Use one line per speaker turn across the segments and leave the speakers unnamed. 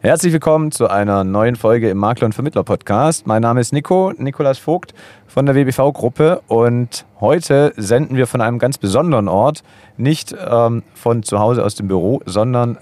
Herzlich willkommen zu einer neuen Folge im Makler und Vermittler Podcast. Mein Name ist Nico, Nikolas Vogt von der WBV-Gruppe und heute senden wir von einem ganz besonderen Ort, nicht ähm, von zu Hause aus dem Büro, sondern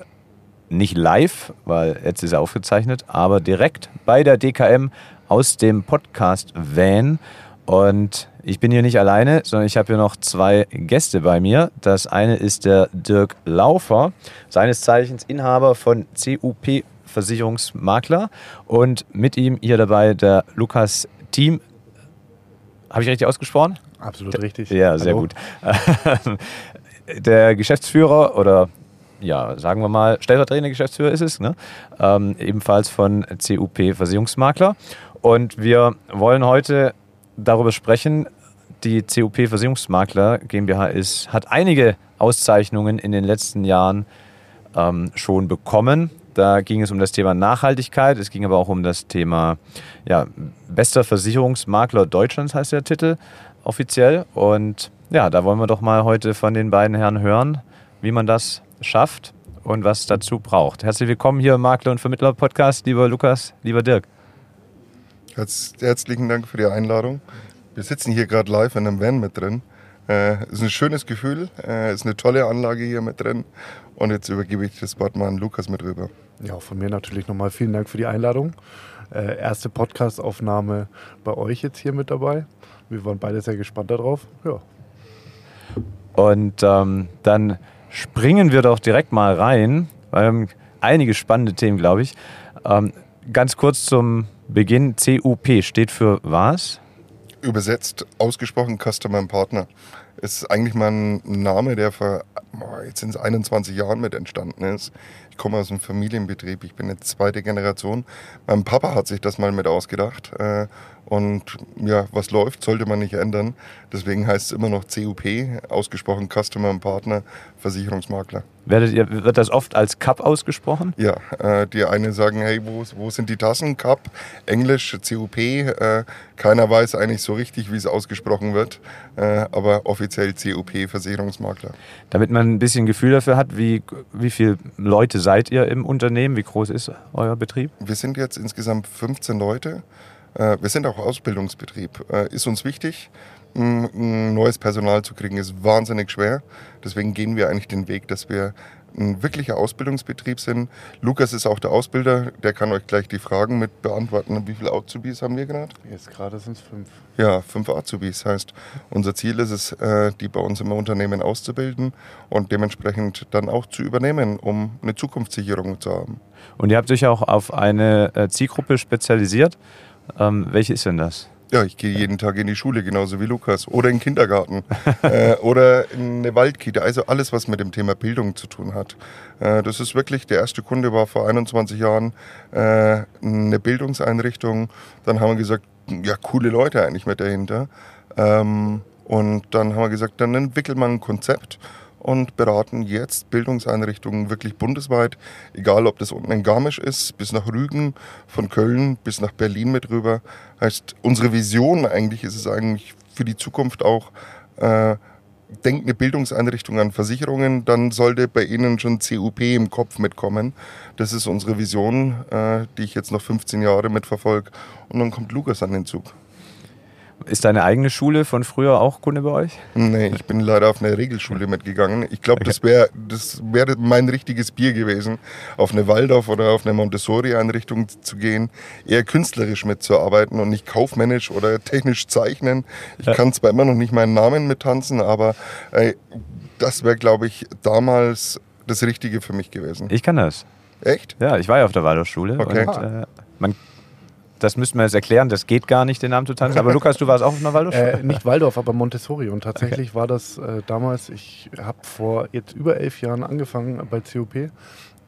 nicht live, weil jetzt ist er aufgezeichnet, aber direkt bei der DKM aus dem Podcast Van. Und ich bin hier nicht alleine, sondern ich habe hier noch zwei Gäste bei mir. Das eine ist der Dirk Laufer, seines Zeichens Inhaber von CUP Versicherungsmakler und mit ihm hier dabei der Lukas Team. Habe ich richtig ausgesprochen?
Absolut richtig.
Ja, sehr Hallo. gut. der Geschäftsführer oder ja, sagen wir mal, stellvertretender Geschäftsführer ist es, ne? Ähm, ebenfalls von CUP Versicherungsmakler. Und wir wollen heute darüber sprechen, die CUP Versicherungsmakler GmbH ist, hat einige Auszeichnungen in den letzten Jahren ähm, schon bekommen. Da ging es um das Thema Nachhaltigkeit, es ging aber auch um das Thema ja, bester Versicherungsmakler Deutschlands heißt der Titel offiziell. Und ja, da wollen wir doch mal heute von den beiden Herren hören, wie man das schafft und was dazu braucht. Herzlich willkommen hier im Makler und Vermittler Podcast, lieber Lukas, lieber Dirk.
Herz, herzlichen Dank für die Einladung. Wir sitzen hier gerade live in einem Van mit drin. Äh, ist ein schönes Gefühl, äh, ist eine tolle Anlage hier mit drin. Und jetzt übergebe ich das Wort mal an Lukas mit rüber.
Ja, von mir natürlich nochmal vielen Dank für die Einladung. Äh, erste Podcast-Aufnahme bei euch jetzt hier mit dabei. Wir waren beide sehr gespannt darauf. Ja.
Und ähm, dann springen wir doch direkt mal rein. Ähm, einige spannende Themen, glaube ich. Ähm, ganz kurz zum Beginn. CUP steht für was?
Übersetzt, ausgesprochen Customer and Partner. Ist eigentlich mal ein Name, der vor jetzt sind es 21 Jahren mit entstanden ist. Ich komme aus einem Familienbetrieb, ich bin jetzt zweite Generation. Mein Papa hat sich das mal mit ausgedacht. Äh, und ja, was läuft, sollte man nicht ändern. Deswegen heißt es immer noch CUP, ausgesprochen Customer and Partner Versicherungsmakler.
Werdet ihr, wird das oft als Cup ausgesprochen?
Ja, äh, die einen sagen, hey, wo, wo sind die Tassen? Cup, Englisch, CUP. Äh, keiner weiß eigentlich so richtig, wie es ausgesprochen wird, äh, aber offiziell CUP, Versicherungsmakler.
Damit man ein bisschen Gefühl dafür hat, wie, wie viele Leute seid ihr im Unternehmen? Wie groß ist euer Betrieb?
Wir sind jetzt insgesamt 15 Leute. Äh, wir sind auch Ausbildungsbetrieb. Äh, ist uns wichtig neues Personal zu kriegen, ist wahnsinnig schwer. Deswegen gehen wir eigentlich den Weg, dass wir ein wirklicher Ausbildungsbetrieb sind. Lukas ist auch der Ausbilder, der kann euch gleich die Fragen mit beantworten. Wie viele Azubis haben wir gerade?
Jetzt gerade sind es fünf.
Ja, fünf Azubis. Heißt, unser Ziel ist es, äh, die bei uns im Unternehmen auszubilden und dementsprechend dann auch zu übernehmen, um eine Zukunftssicherung zu haben.
Und ihr habt euch auch auf eine äh, Zielgruppe spezialisiert. Ähm, welche ist denn das?
Ja, ich gehe jeden Tag in die Schule, genauso wie Lukas. Oder in den Kindergarten. äh, oder in eine Waldkita. Also alles, was mit dem Thema Bildung zu tun hat. Äh, das ist wirklich, der erste Kunde war vor 21 Jahren äh, eine Bildungseinrichtung. Dann haben wir gesagt, ja, coole Leute eigentlich mit dahinter. Ähm, und dann haben wir gesagt, dann entwickelt man ein Konzept und beraten jetzt Bildungseinrichtungen wirklich bundesweit, egal ob das unten in Garmisch ist, bis nach Rügen, von Köln bis nach Berlin mit rüber. Heißt, unsere Vision eigentlich ist es eigentlich für die Zukunft auch, äh, denkt eine Bildungseinrichtung an Versicherungen, dann sollte bei Ihnen schon CUP im Kopf mitkommen. Das ist unsere Vision, äh, die ich jetzt noch 15 Jahre mitverfolge. Und dann kommt Lukas an den Zug.
Ist deine eigene Schule von früher auch Kunde bei euch?
Nee, ich bin leider auf eine Regelschule mitgegangen. Ich glaube, okay. das wäre das wär mein richtiges Bier gewesen, auf eine Waldorf oder auf eine Montessori-Einrichtung zu gehen, eher künstlerisch mitzuarbeiten und nicht kaufmännisch oder technisch zeichnen. Ich ja. kann zwar immer noch nicht meinen Namen mittanzen, aber ey, das wäre, glaube ich, damals das Richtige für mich gewesen.
Ich kann das.
Echt?
Ja, ich war ja auf der Waldorfschule.
Okay.
Und, äh, man das müssten wir jetzt erklären, das geht gar nicht, den Namen zu tanzen. Aber Lukas, du warst auch auf einer Waldorfschule?
Äh, nicht Waldorf, aber Montessori. Und tatsächlich okay. war das äh, damals, ich habe vor jetzt über elf Jahren angefangen bei COP,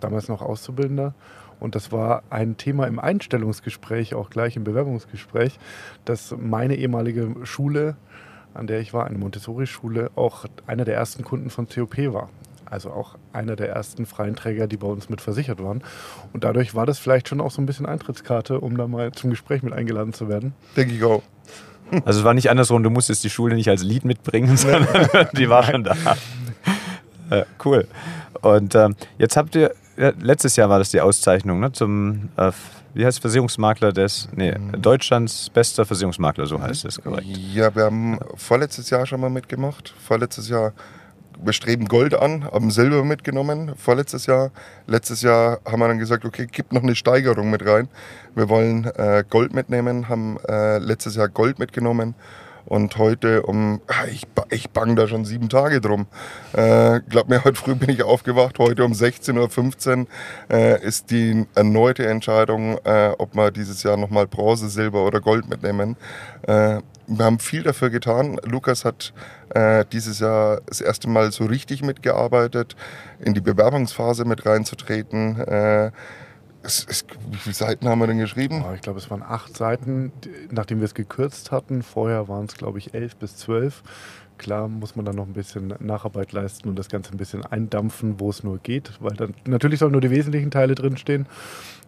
damals noch Auszubildender. Und das war ein Thema im Einstellungsgespräch, auch gleich im Bewerbungsgespräch, dass meine ehemalige Schule, an der ich war, eine Montessori-Schule, auch einer der ersten Kunden von COP war also auch einer der ersten freien Träger, die bei uns mit versichert waren. Und dadurch war das vielleicht schon auch so ein bisschen Eintrittskarte, um da mal zum Gespräch mit eingeladen zu werden.
Denke ich auch.
Also es war nicht andersrum, du musstest die Schule nicht als Lied mitbringen, sondern die war schon da. Äh, cool. Und ähm, jetzt habt ihr ja, letztes Jahr war das die Auszeichnung ne, zum, äh, wie heißt Versicherungsmakler des, nee,
Mhm.
Deutschlands bester Versicherungsmakler, so heißt es korrekt.
Ja, wir haben vorletztes Jahr schon mal mitgemacht. Vorletztes Jahr, wir streben Gold an, haben Silber mitgenommen. Vorletztes Jahr, letztes Jahr haben wir dann gesagt, okay, gib noch eine Steigerung mit rein. Wir wollen äh, Gold mitnehmen, haben äh, letztes Jahr Gold mitgenommen. Und heute um, ah, ich, ich bang da schon sieben Tage drum. Äh, glaub mir, heute früh bin ich aufgewacht. Heute um 16.15 Uhr äh, ist die erneute Entscheidung, äh, ob wir dieses Jahr nochmal Bronze, Silber oder Gold mitnehmen. Äh, wir haben viel dafür getan. Lukas hat äh, dieses Jahr das erste Mal so richtig mitgearbeitet, in die Bewerbungsphase mit reinzutreten. Äh, es, es, wie viele Seiten haben wir denn geschrieben?
Oh, ich glaube, es waren acht Seiten, nachdem wir es gekürzt hatten. Vorher waren es, glaube ich, elf bis zwölf. Klar muss man dann noch ein bisschen Nacharbeit leisten und das Ganze ein bisschen eindampfen, wo es nur geht, weil dann natürlich sollen nur die wesentlichen Teile drinstehen.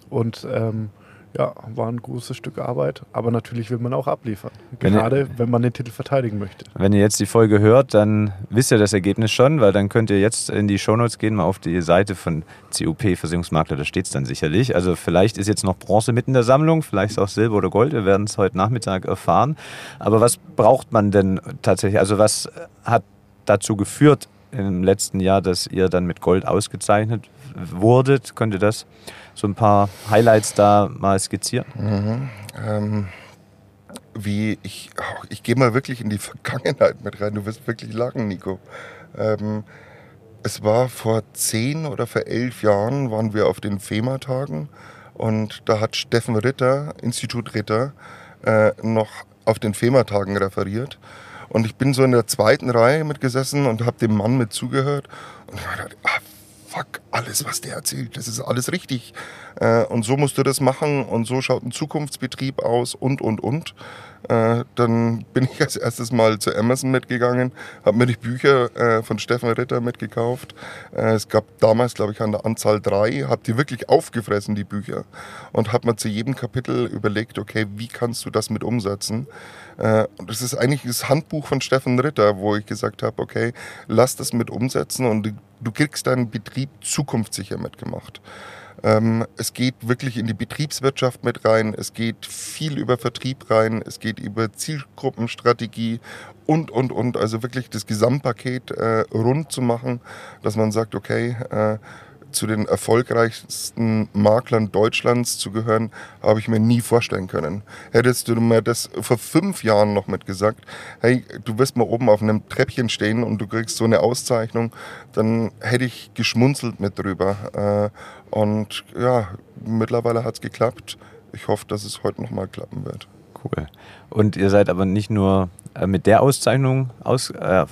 Und ähm, ja, war ein großes Stück Arbeit, aber natürlich will man auch abliefern.
Wenn ihr-
Gerade wenn man den Titel verteidigen möchte.
Wenn ihr jetzt die Folge hört, dann wisst ihr das Ergebnis schon, weil dann könnt ihr jetzt in die Shownotes gehen, mal auf die Seite von CUP Versicherungsmakler, da steht es dann sicherlich. Also vielleicht ist jetzt noch Bronze mit in der Sammlung, vielleicht ist auch Silber oder Gold, wir werden es heute Nachmittag erfahren. Aber was braucht man denn tatsächlich? Also was hat dazu geführt im letzten Jahr, dass ihr dann mit Gold ausgezeichnet wurdet? Könnt ihr das so ein paar Highlights da mal skizzieren?
Ähm, wie ich, ich gehe mal wirklich in die Vergangenheit mit rein. Du wirst wirklich lachen, Nico. Ähm, es war vor zehn oder vor elf Jahren waren wir auf den FEMA-Tagen und da hat Steffen Ritter, Institut Ritter, äh, noch auf den FEMA-Tagen referiert. Und ich bin so in der zweiten Reihe mitgesessen und habe dem Mann mit zugehört. Und ich dachte, ah, fuck, alles, was der erzählt, das ist alles richtig. Äh, und so musst du das machen und so schaut ein Zukunftsbetrieb aus und, und, und. Äh, dann bin ich als erstes mal zu Amazon mitgegangen, habe mir die Bücher äh, von Steffen Ritter mitgekauft. Äh, es gab damals, glaube ich, an der Anzahl drei, habe die wirklich aufgefressen, die Bücher, und habe mir zu jedem Kapitel überlegt, okay, wie kannst du das mit umsetzen? Äh, und das ist eigentlich das Handbuch von Steffen Ritter, wo ich gesagt habe, okay, lass das mit umsetzen und du, kriegst deinen Betrieb zukunftssicher mitgemacht. Ähm, es geht wirklich in die Betriebswirtschaft mit rein, es geht viel über Vertrieb rein, es geht über Zielgruppenstrategie und, und, und. Also wirklich das Gesamtpaket äh, rund zu machen, dass man sagt, okay, äh, zu den erfolgreichsten Maklern Deutschlands zu gehören, habe ich mir nie vorstellen können. Hättest du mir das vor fünf Jahren noch mitgesagt, hey, du wirst mal oben auf einem Treppchen stehen und du kriegst so eine Auszeichnung, dann hätte ich geschmunzelt mit drüber. Äh, und ja, mittlerweile hat es geklappt. Ich hoffe, dass es heute nochmal klappen wird.
Cool. Und ihr seid aber nicht nur äh, mit der Auszeichnung aus, äh,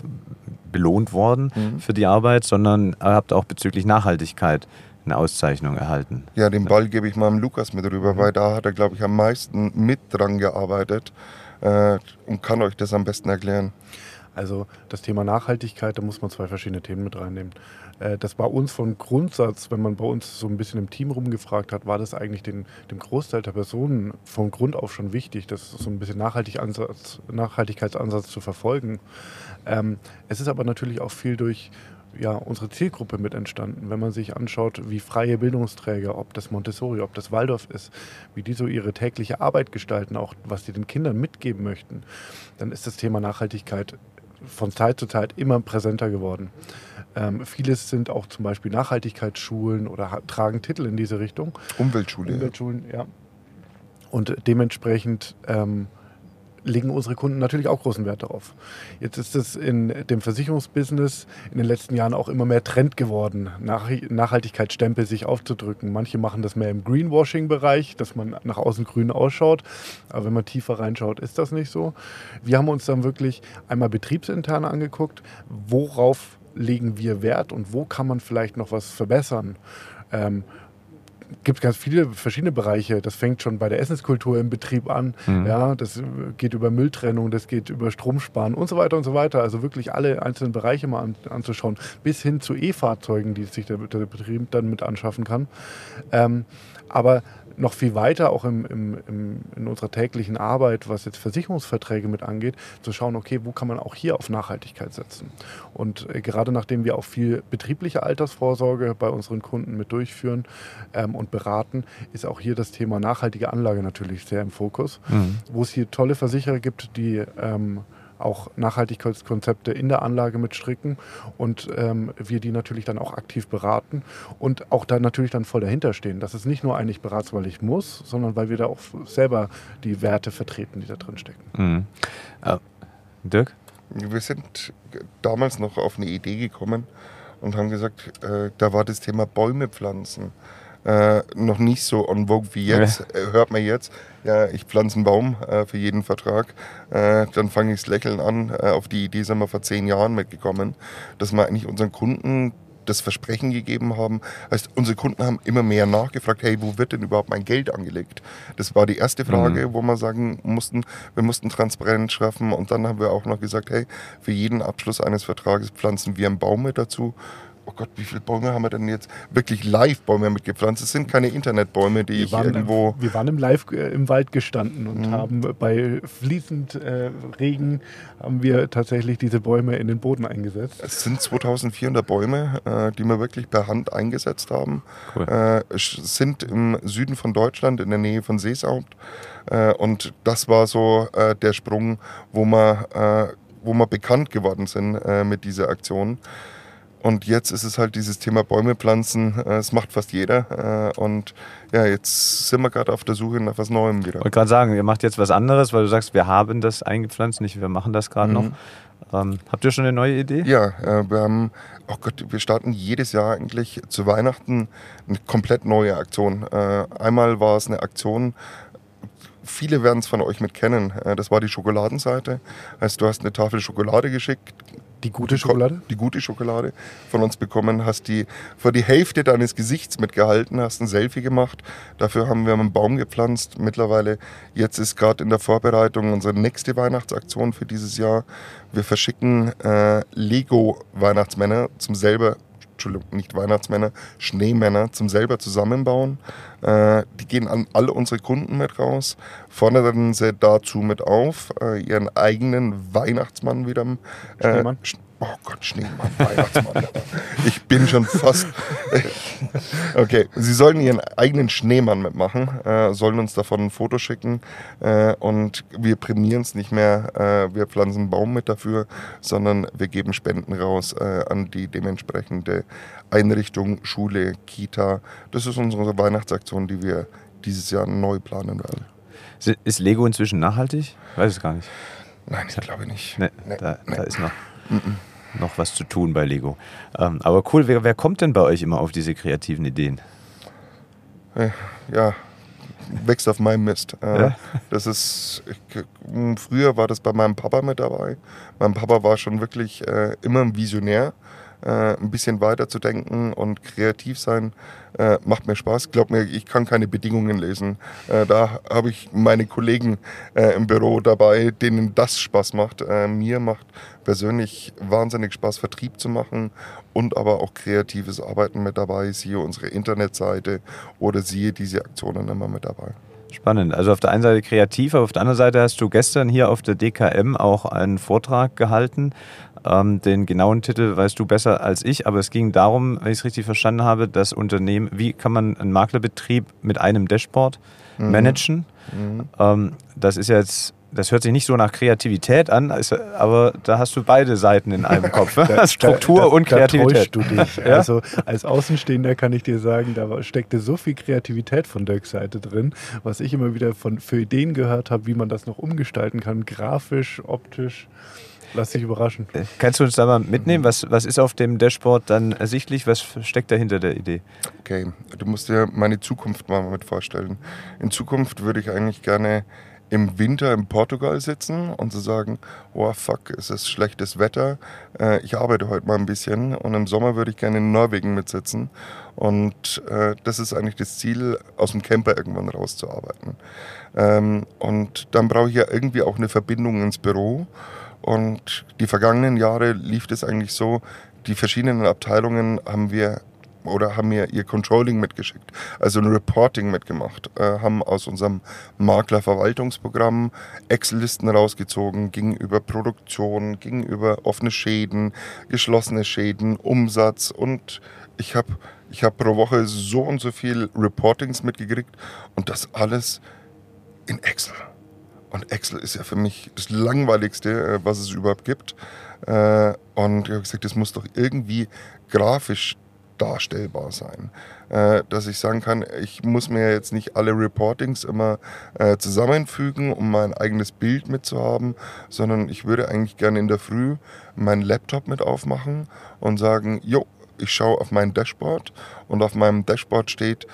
belohnt worden
Mhm.
für die Arbeit, sondern ihr habt auch bezüglich Nachhaltigkeit eine Auszeichnung erhalten.
Ja, den Ball gebe ich mal dem Lukas mit rüber, weil da hat er, glaube ich, am meisten mit dran gearbeitet äh, und kann euch das am besten erklären.
Also das Thema Nachhaltigkeit, da muss man zwei verschiedene Themen mit reinnehmen. Äh, Das war uns von Grundsatz, wenn man bei uns so ein bisschen im Team rumgefragt hat, war das eigentlich den, dem Großteil der Personen von Grund auf schon wichtig, das so ein bisschen Nachhaltig Ansatz, Nachhaltigkeitsansatz zu verfolgen. Ähm, es ist aber natürlich auch viel durch ja, unsere Zielgruppe mit entstanden. Wenn man sich anschaut, wie freie Bildungsträger, ob das Montessori, ob das Waldorf ist, wie die so ihre tägliche Arbeit gestalten, auch was die den Kindern mitgeben möchten, dann ist das Thema Nachhaltigkeit von Zeit zu Zeit immer präsenter geworden. Ähm, vieles sind auch zum Beispiel Nachhaltigkeitsschulen oder tragen Titel in diese Richtung.
Umweltschule.
Umweltschulen, ja. Und dementsprechend ähm, legen unsere Kunden natürlich auch großen Wert darauf. Jetzt ist es in dem Versicherungsbusiness in den letzten Jahren auch immer mehr Trend geworden, Nach Nachhaltigkeitsstempel sich aufzudrücken. Manche machen das mehr im Greenwashing-Bereich, dass man nach außen grün ausschaut. Aber wenn man tiefer reinschaut, ist das nicht so. Wir haben uns dann wirklich einmal betriebsintern angeguckt, worauf legen wir Wert und wo kann man vielleicht noch was verbessern. Ähm, gibt ganz viele verschiedene Bereiche. Das fängt schon bei der Essenskultur im Betrieb an.
Mhm.
Ja, das äh, geht über Mülltrennung, das geht über Stromsparen und so weiter und so weiter. Also wirklich alle einzelnen Bereiche mal an, anzuschauen, bis hin zu E-Fahrzeugen, die sich der, der Betrieb dann mit anschaffen kann. Ähm, aber noch viel weiter, auch im, im, im, in unserer täglichen Arbeit, was jetzt Versicherungsverträge mit angeht, zu schauen, okay, wo kann man auch hier auf Nachhaltigkeit setzen. Und äh, gerade nachdem wir auch viel betriebliche Altersvorsorge bei unseren Kunden mit durchführen ähm, und beraten, ist auch hier das Thema nachhaltige Anlage natürlich sehr im Fokus, mhm. wo es hier tolle Versicherer gibt, die ähm, auch Nachhaltigkeitskonzepte in der Anlage mitstricken und ähm, wir die natürlich dann auch aktiv beraten und auch da natürlich dann voll dahinter stehen. Das ist nicht nur eigentlich berats, weil ich muss, sondern weil wir da auch selber die Werte vertreten, die da drin stecken. Mhm.
Äh, Dirk?
Wir sind damals noch auf eine Idee gekommen und haben gesagt, äh, da war das Thema Bäume pflanzen äh, noch nicht so on vogue wie jetzt. Ja. Äh, hört man jetzt, ja, ich pflanze einen Baum äh, für jeden Vertrag. Äh, dann fange ich das Lächeln an. Äh, auf die Idee sind wir vor zehn Jahren mitgekommen, dass wir eigentlich unseren Kunden das Versprechen gegeben haben. Heißt, unsere Kunden haben immer mehr nachgefragt, hey, wo wird denn überhaupt mein Geld angelegt? Das war die erste Frage, mhm. wo wir sagen mussten, wir mussten Transparenz schaffen und dann haben wir auch noch gesagt, hey, für jeden Abschluss eines Vertrages pflanzen wir einen Baum mit dazu oh Gott, wie viele Bäume haben wir denn jetzt wirklich Live-Bäume mitgepflanzt? Es sind keine Internetbäume, die wir ich waren, irgendwo.
Wir waren im Live äh, im Wald gestanden und mhm. haben bei fließend äh, Regen haben wir tatsächlich diese Bäume in den Boden eingesetzt.
Es sind 2400 Bäume, äh, die wir wirklich per Hand eingesetzt haben. Cool. Äh, sind im Süden von Deutschland, in der Nähe von Seeshaupt. Äh, und das war so der Sprung, wo wir, wo wir bekannt geworden sind mit dieser Aktion. Und jetzt ist es halt dieses Thema Bäume pflanzen. Das äh, macht fast jeder. Äh, und ja, jetzt sind wir gerade auf der Suche nach was Neuem wieder.
Ich wollte gerade sagen, ihr macht jetzt was anderes, weil du sagst, wir haben das eingepflanzt, nicht wir machen das gerade mhm. noch. Ähm, habt ihr schon eine neue Idee?
Ja, äh, wir haben, oh Gott, wir starten jedes Jahr eigentlich zu Weihnachten eine komplett neue Aktion. Äh, einmal war es eine Aktion, viele werden es von euch mit kennen. Äh, das war die Schokoladenseite. Heißt, du hast eine Tafel Schokolade geschickt,
die gute Schokolade?
Die gute Schokolade von uns bekommen, hast die vor die Hälfte deines Gesichts mitgehalten, hast ein Selfie gemacht. Dafür haben wir einen Baum gepflanzt. Mittlerweile, jetzt ist gerade in der Vorbereitung unsere nächste Weihnachtsaktion für dieses Jahr. Wir verschicken äh, Lego-Weihnachtsmänner zum selber Entschuldigung, nicht Weihnachtsmänner, Schneemänner zum selber zusammenbauen. Äh, die gehen an alle unsere Kunden mit raus, fordern sie dazu mit auf, äh, ihren eigenen Weihnachtsmann wieder. Äh, Schneemann? Oh Gott, Schneemann, Weihnachtsmann. ich bin schon fast. okay, sie sollen ihren eigenen Schneemann mitmachen, äh, sollen uns davon ein Foto schicken äh, und wir prämieren es nicht mehr. Äh, wir pflanzen einen Baum mit dafür, sondern wir geben Spenden raus äh, an die dementsprechende Einrichtung, Schule, Kita. Das ist unsere Weihnachtsaktion, die wir dieses Jahr neu planen werden.
Ist Lego inzwischen nachhaltig? Weiß es gar nicht.
Nein, ich glaube nicht.
Nee, nee, da, nee. da, ist noch. Mm -mm noch was zu tun bei Lego. Ähm, aber cool, wer, wer, kommt denn bei euch immer auf diese kreativen Ideen?
Äh, ja, wächst auf meinem Mist. Äh, ja? Das ist, ich, früher war das bei meinem Papa mit dabei. Mein Papa war schon wirklich äh, immer ein Visionär äh, ein bisschen weiter zu denken und kreativ sein, äh, macht mir Spaß. Glaub mir, ich kann keine Bedingungen lesen. Äh, da habe ich meine Kollegen äh, im Büro dabei, denen das Spaß macht. Äh, mir macht persönlich wahnsinnig Spaß, Vertrieb zu machen und aber auch kreatives Arbeiten mit dabei. Siehe unsere Internetseite oder siehe diese Aktionen immer mit dabei.
Spannend. Also auf der einen Seite kreativ, aber auf der anderen Seite hast du gestern hier auf der DKM auch einen Vortrag gehalten ähm, den genauen Titel weißt du besser als ich, aber es ging darum, wenn ich es richtig verstanden habe, das Unternehmen, wie kann man einen Maklerbetrieb mit einem Dashboard mhm. managen? Mhm. Ähm, das ist jetzt das hört sich nicht so nach Kreativität an, aber da hast du beide Seiten in einem Kopf. da, Struktur da, da, und Kreativität.
Da du dich. ja? Also als Außenstehender kann ich dir sagen, da steckte so viel Kreativität von Dirks Seite drin, was ich immer wieder von, für Ideen gehört habe, wie man das noch umgestalten kann, grafisch, optisch. Lass dich überraschen. Äh,
kannst du uns da mal mitnehmen? Was, was ist auf dem Dashboard dann ersichtlich? Was steckt dahinter der Idee?
Okay, du musst dir meine Zukunft mal mit vorstellen. In Zukunft würde ich eigentlich gerne im Winter in Portugal sitzen und zu sagen, oh fuck, es ist schlechtes Wetter, äh, ich arbeite heute mal ein bisschen und im Sommer würde ich gerne in Norwegen mitsitzen. Und äh, das ist eigentlich das Ziel, aus dem Camper irgendwann rauszuarbeiten. Ähm, und dann brauche ich ja irgendwie auch eine Verbindung ins Büro. Und die vergangenen Jahre lief es eigentlich so, die verschiedenen Abteilungen haben wir oder haben mir ihr Controlling mitgeschickt, also ein Reporting mitgemacht, äh, haben aus unserem Maklerverwaltungsprogramm Excel-Listen rausgezogen, ging über Produktion, ging über offene Schäden, geschlossene Schäden, Umsatz und ich habe ich hab pro Woche so und so viel Reportings mitgekriegt und das alles in Excel. Und Excel ist ja für mich das Langweiligste, äh, was es überhaupt gibt. Äh, und ich habe gesagt, das muss doch irgendwie grafisch darstellbar sein. Äh, dass ich sagen kann, ich muss mir jetzt nicht alle Reportings immer zusammenfügen, um mein eigenes Bild mitzuhaben, sondern ich würde eigentlich gerne in der Früh meinen Laptop mit aufmachen und sagen, jo, ich schaue auf mein Dashboard und auf meinem Dashboard steht,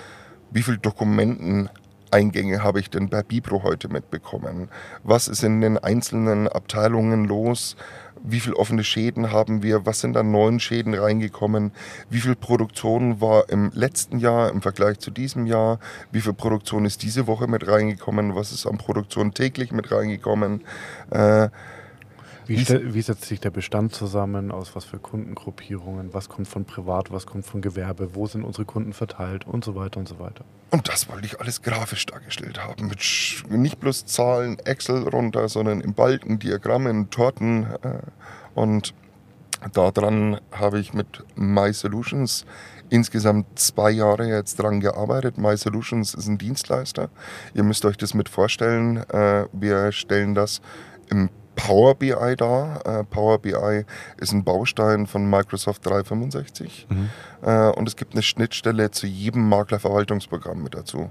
wie viele Dokumenten Eingänge habe ich denn bei Bibro heute mitbekommen? Was ist in den einzelnen Abteilungen los? Wie viele offene Schäden haben wir? Was sind an neuen Schäden reingekommen? Wie viel Produktion war im letzten Jahr im Vergleich zu diesem Jahr? Wie viel Produktion ist diese Woche mit reingekommen? Was ist an Produktion täglich mit reingekommen? Äh,
wie, wie, setzt sich der Bestand zusammen? Aus was für Kundengruppierungen? Was kommt von Privat? Was kommt von Gewerbe? Wo sind unsere Kunden verteilt? Und so weiter und so weiter.
Und das wollte ich alles grafisch dargestellt haben. Mit nicht bloß Zahlen, Excel runter, sondern in Balken, Diagrammen, Torten. Äh, und daran habe ich mit My Solutions insgesamt zwei Jahre jetzt dran gearbeitet. My Solutions ist ein Dienstleister. Ihr müsst euch das mit vorstellen. Äh, wir stellen das im Power BI da. Äh, Power BI ist ein Baustein von Microsoft 365 mhm. äh, und es gibt eine Schnittstelle zu jedem Maklerverwaltungsprogramm mit dazu.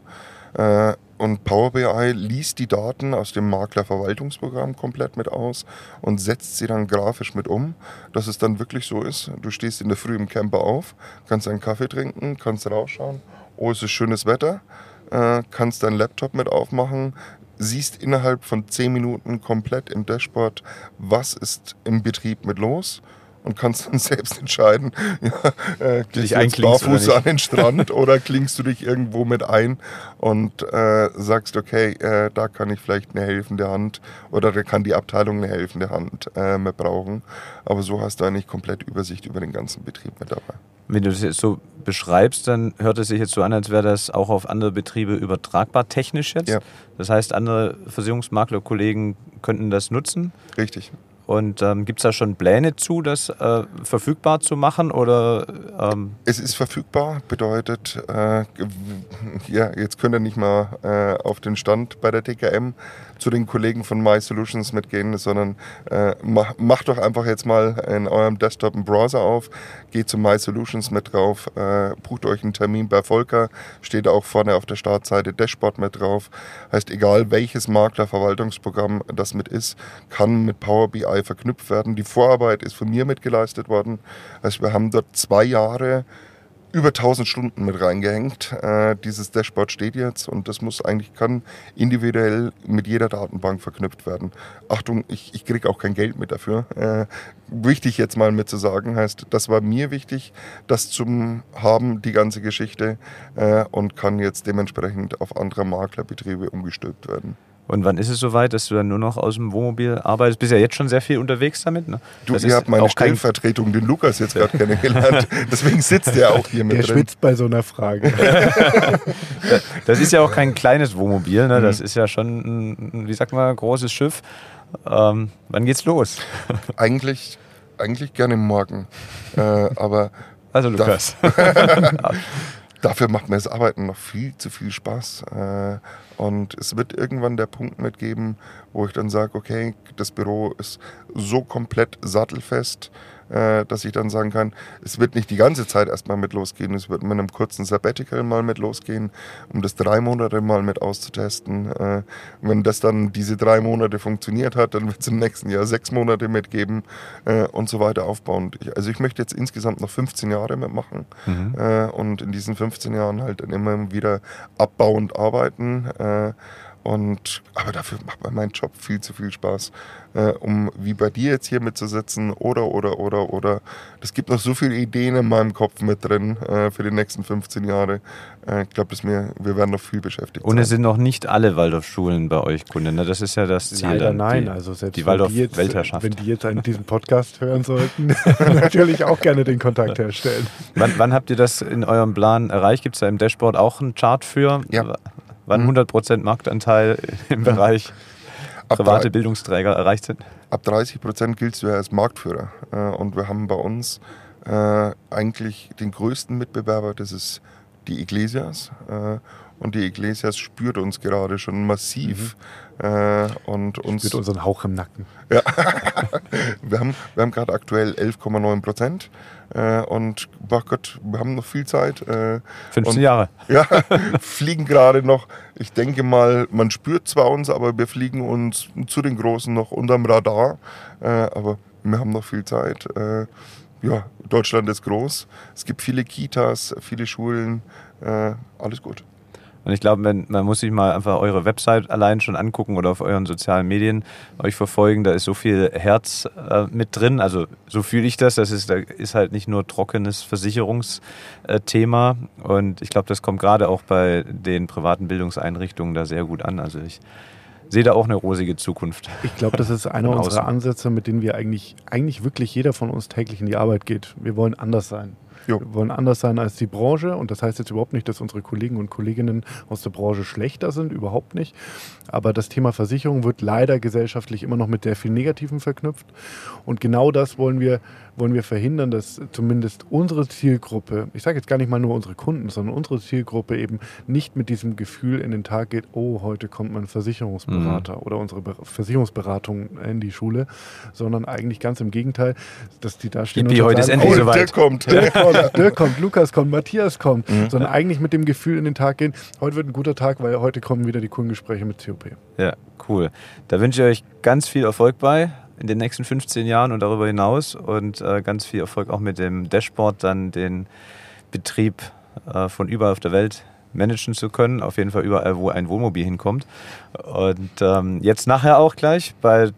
Äh, und Power BI liest die Daten aus dem Maklerverwaltungsprogramm komplett mit aus und setzt sie dann grafisch mit um, dass es dann wirklich so ist. Du stehst in der Früh im Camper auf, kannst einen Kaffee trinken, kannst rausschauen, oh, es ist schönes Wetter, kannst deinen Laptop mit aufmachen, siehst innerhalb von 10 Minuten komplett im Dashboard, was ist im Betrieb mit los und kannst dann selbst entscheiden, ja, äh, gehst du jetzt barfuß an den Strand oder klingst du dich irgendwo mit ein und äh, sagst, okay, äh, da kann ich vielleicht eine helfende Hand oder da kann die Abteilung eine helfende Hand äh, mit brauchen. Aber so hast du eigentlich komplett Übersicht über den ganzen Betrieb mit dabei.
Wenn du das jetzt so beschreibst, dann hört es sich jetzt so an, als wäre das auch auf andere Betriebe übertragbar technisch jetzt. Ja. Das heißt, andere Versicherungsmaklerkollegen könnten das nutzen.
Richtig.
Und ähm, gibt es da schon Pläne zu, das äh, verfügbar zu machen? Oder,
ähm es ist verfügbar, bedeutet, äh, ja, jetzt könnt ihr nicht mal äh, auf den Stand bei der TKM zu den Kollegen von My Solutions mitgehen, sondern äh, mach, macht doch einfach jetzt mal in eurem Desktop einen Browser auf, geht zu My Solutions mit drauf, äh, bucht euch einen Termin bei Volker, steht auch vorne auf der Startseite Dashboard mit drauf. Heißt, egal welches Maklerverwaltungsprogramm das mit ist, kann mit Power BI verknüpft werden. Die Vorarbeit ist von mir mitgeleistet worden. Also wir haben dort zwei Jahre über 1000 Stunden mit reingehängt. Äh, dieses Dashboard steht jetzt und das muss eigentlich kann individuell mit jeder Datenbank verknüpft werden. Achtung, ich, ich kriege auch kein Geld mit dafür. Äh, wichtig jetzt mal mit zu sagen heißt, das war mir wichtig, das zum haben, die ganze Geschichte äh, und kann jetzt dementsprechend auf andere Maklerbetriebe umgestülpt werden.
Und wann ist es soweit, dass du dann nur noch aus dem Wohnmobil arbeitest? Bist ja jetzt schon sehr viel unterwegs damit. Ne?
Du, das ihr habt meine Stellvertretung, den Lukas, jetzt gerade kennengelernt. Deswegen sitzt er auch hier mit
Der drin. schwitzt bei so einer Frage.
das ist ja auch kein kleines Wohnmobil. Ne? Das mhm. ist ja schon, ein, wie sagt man, ein großes Schiff. Ähm, wann geht's los?
eigentlich, eigentlich gerne morgen. Äh, aber
also Lukas.
dafür macht mir das Arbeiten noch viel zu viel Spaß. Äh, und es wird irgendwann der Punkt mitgeben, wo ich dann sage, okay, das Büro ist so komplett sattelfest, dass ich dann sagen kann, es wird nicht die ganze Zeit erstmal mit losgehen, es wird mit einem kurzen Sabbatical mal mit losgehen, um das drei Monate mal mit auszutesten. Äh, wenn das dann diese drei Monate funktioniert hat, dann wird es im nächsten Jahr sechs Monate mitgeben äh, und so weiter aufbauend. Also ich möchte jetzt insgesamt noch 15 Jahre mitmachen mhm. äh, und in diesen 15 Jahren halt dann immer wieder abbauend arbeiten. Und, aber dafür macht mir mein Job viel zu viel Spaß. Äh, um wie bei dir jetzt hier mitzusitzen oder, oder, oder, oder. Es gibt noch so viele Ideen in meinem Kopf mit drin äh, für die nächsten 15 Jahre. Äh, ich glaube, wir werden noch viel beschäftigt.
Und es sind noch nicht alle Waldorfschulen bei euch Kunden. Ne? Das ist ja das Ziel.
Leider
dann,
nein.
Die,
also selbst
die Waldorf
wenn die jetzt,
Weltherrschaft.
Wenn die jetzt an diesem Podcast hören sollten, natürlich auch gerne den Kontakt herstellen.
Wann, wann habt ihr das in eurem Plan erreicht? Gibt es da im Dashboard auch einen Chart für?
Ja.
Wann 100% Marktanteil im Bereich
Ab
private
drei-
Bildungsträger erreicht sind?
ab 30 Prozent giltst du ja als Marktführer. Äh, und wir haben bei uns äh, eigentlich den größten Mitbewerber, das ist die Iglesias. Und die Iglesias spürt uns gerade schon massiv. Äh, und uns,
Mit unseren Hauch im Nacken.
wir haben, wir haben gerade aktuell 11,9 Prozent. Äh, und ach Gott, wir haben noch viel Zeit. Äh,
15
Und-
Jahre.
ja, fliegen gerade noch. Ich denke mal, man spürt zwar uns, aber wir fliegen uns zu den Großen noch unterm Radar. Äh, aber wir haben noch viel Zeit. Äh, ja, Deutschland ist groß. Es gibt viele Kitas, viele Schulen. Äh, alles gut.
Und ich glaube, man, man muss sich mal einfach eure Website allein schon angucken oder auf euren sozialen Medien euch verfolgen. Da ist so viel Herz äh, mit drin. Also so fühle ich das. Das ist, da ist halt nicht nur trockenes Versicherungsthema. Und ich glaube, das kommt gerade auch bei den privaten Bildungseinrichtungen da sehr gut an. Also ich sehe da auch eine rosige Zukunft.
Ich glaube, das ist einer unserer. Ansätze, mit denen wir eigentlich, eigentlich wirklich jeder von uns täglich in die Arbeit geht. Wir wollen anders sein.
Jo.
Wir wollen anders sein als die Branche und das heißt jetzt überhaupt nicht, dass unsere Kollegen und Kolleginnen aus der Branche schlechter sind, überhaupt nicht. Aber das Thema Versicherung wird leider gesellschaftlich immer noch mit sehr viel Negativen verknüpft und genau das wollen wir, wollen wir verhindern, dass zumindest unsere Zielgruppe, ich sage jetzt gar nicht mal nur unsere Kunden, sondern unsere Zielgruppe eben nicht mit diesem Gefühl in den Tag geht, oh, heute kommt mein Versicherungsberater oder unsere Be Versicherungsberatung in die Schule, sondern eigentlich ganz im Gegenteil, dass die da stehen
Yippie,
und
heute ist
sagen,
endlich
oh,
soweit.
der kommt.
Dirk kommt, Dirk kommt, Lukas kommt, Matthias kommt,
Mhm.
sondern eigentlich mit dem Gefühl in den Tag gehen, heute wird ein guter Tag, weil heute kommen wieder die Kundengespräche mit COP.
Ja, cool. Da wünsche ich euch ganz viel Erfolg bei in den nächsten 15 Jahren und darüber hinaus und äh, ganz viel Erfolg auch mit dem Dashboard, dann den Betrieb äh, von überall auf der Welt managen zu können. Auf jeden Fall überall, wo ein Wohnmobil hinkommt. Und ähm, jetzt nachher auch gleich bei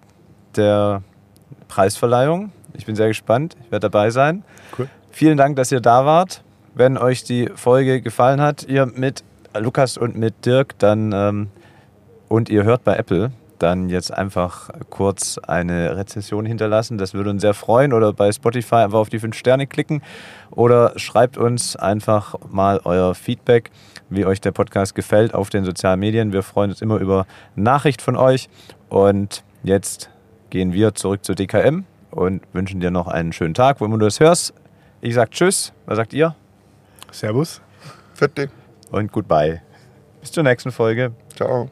der Preisverleihung. Ich bin sehr gespannt. Ich werde dabei sein.
Cool.
Vielen Dank, dass ihr da wart. Wenn euch die Folge gefallen hat, ihr mit Lukas und mit Dirk, dann ähm, und ihr hört bei Apple, dann jetzt einfach kurz eine Rezession hinterlassen. Das würde uns sehr freuen. Oder bei Spotify einfach auf die 5 Sterne klicken. Oder schreibt uns einfach mal euer Feedback, wie euch der Podcast gefällt auf den sozialen Medien. Wir freuen uns immer über Nachricht von euch. Und jetzt gehen wir zurück zur DKM und wünschen dir noch einen schönen Tag, wo immer du das hörst. Ich sag Tschüss. Was sagt ihr?
Servus.
Fette.
Und Goodbye. Bis zur nächsten Folge.
Ciao.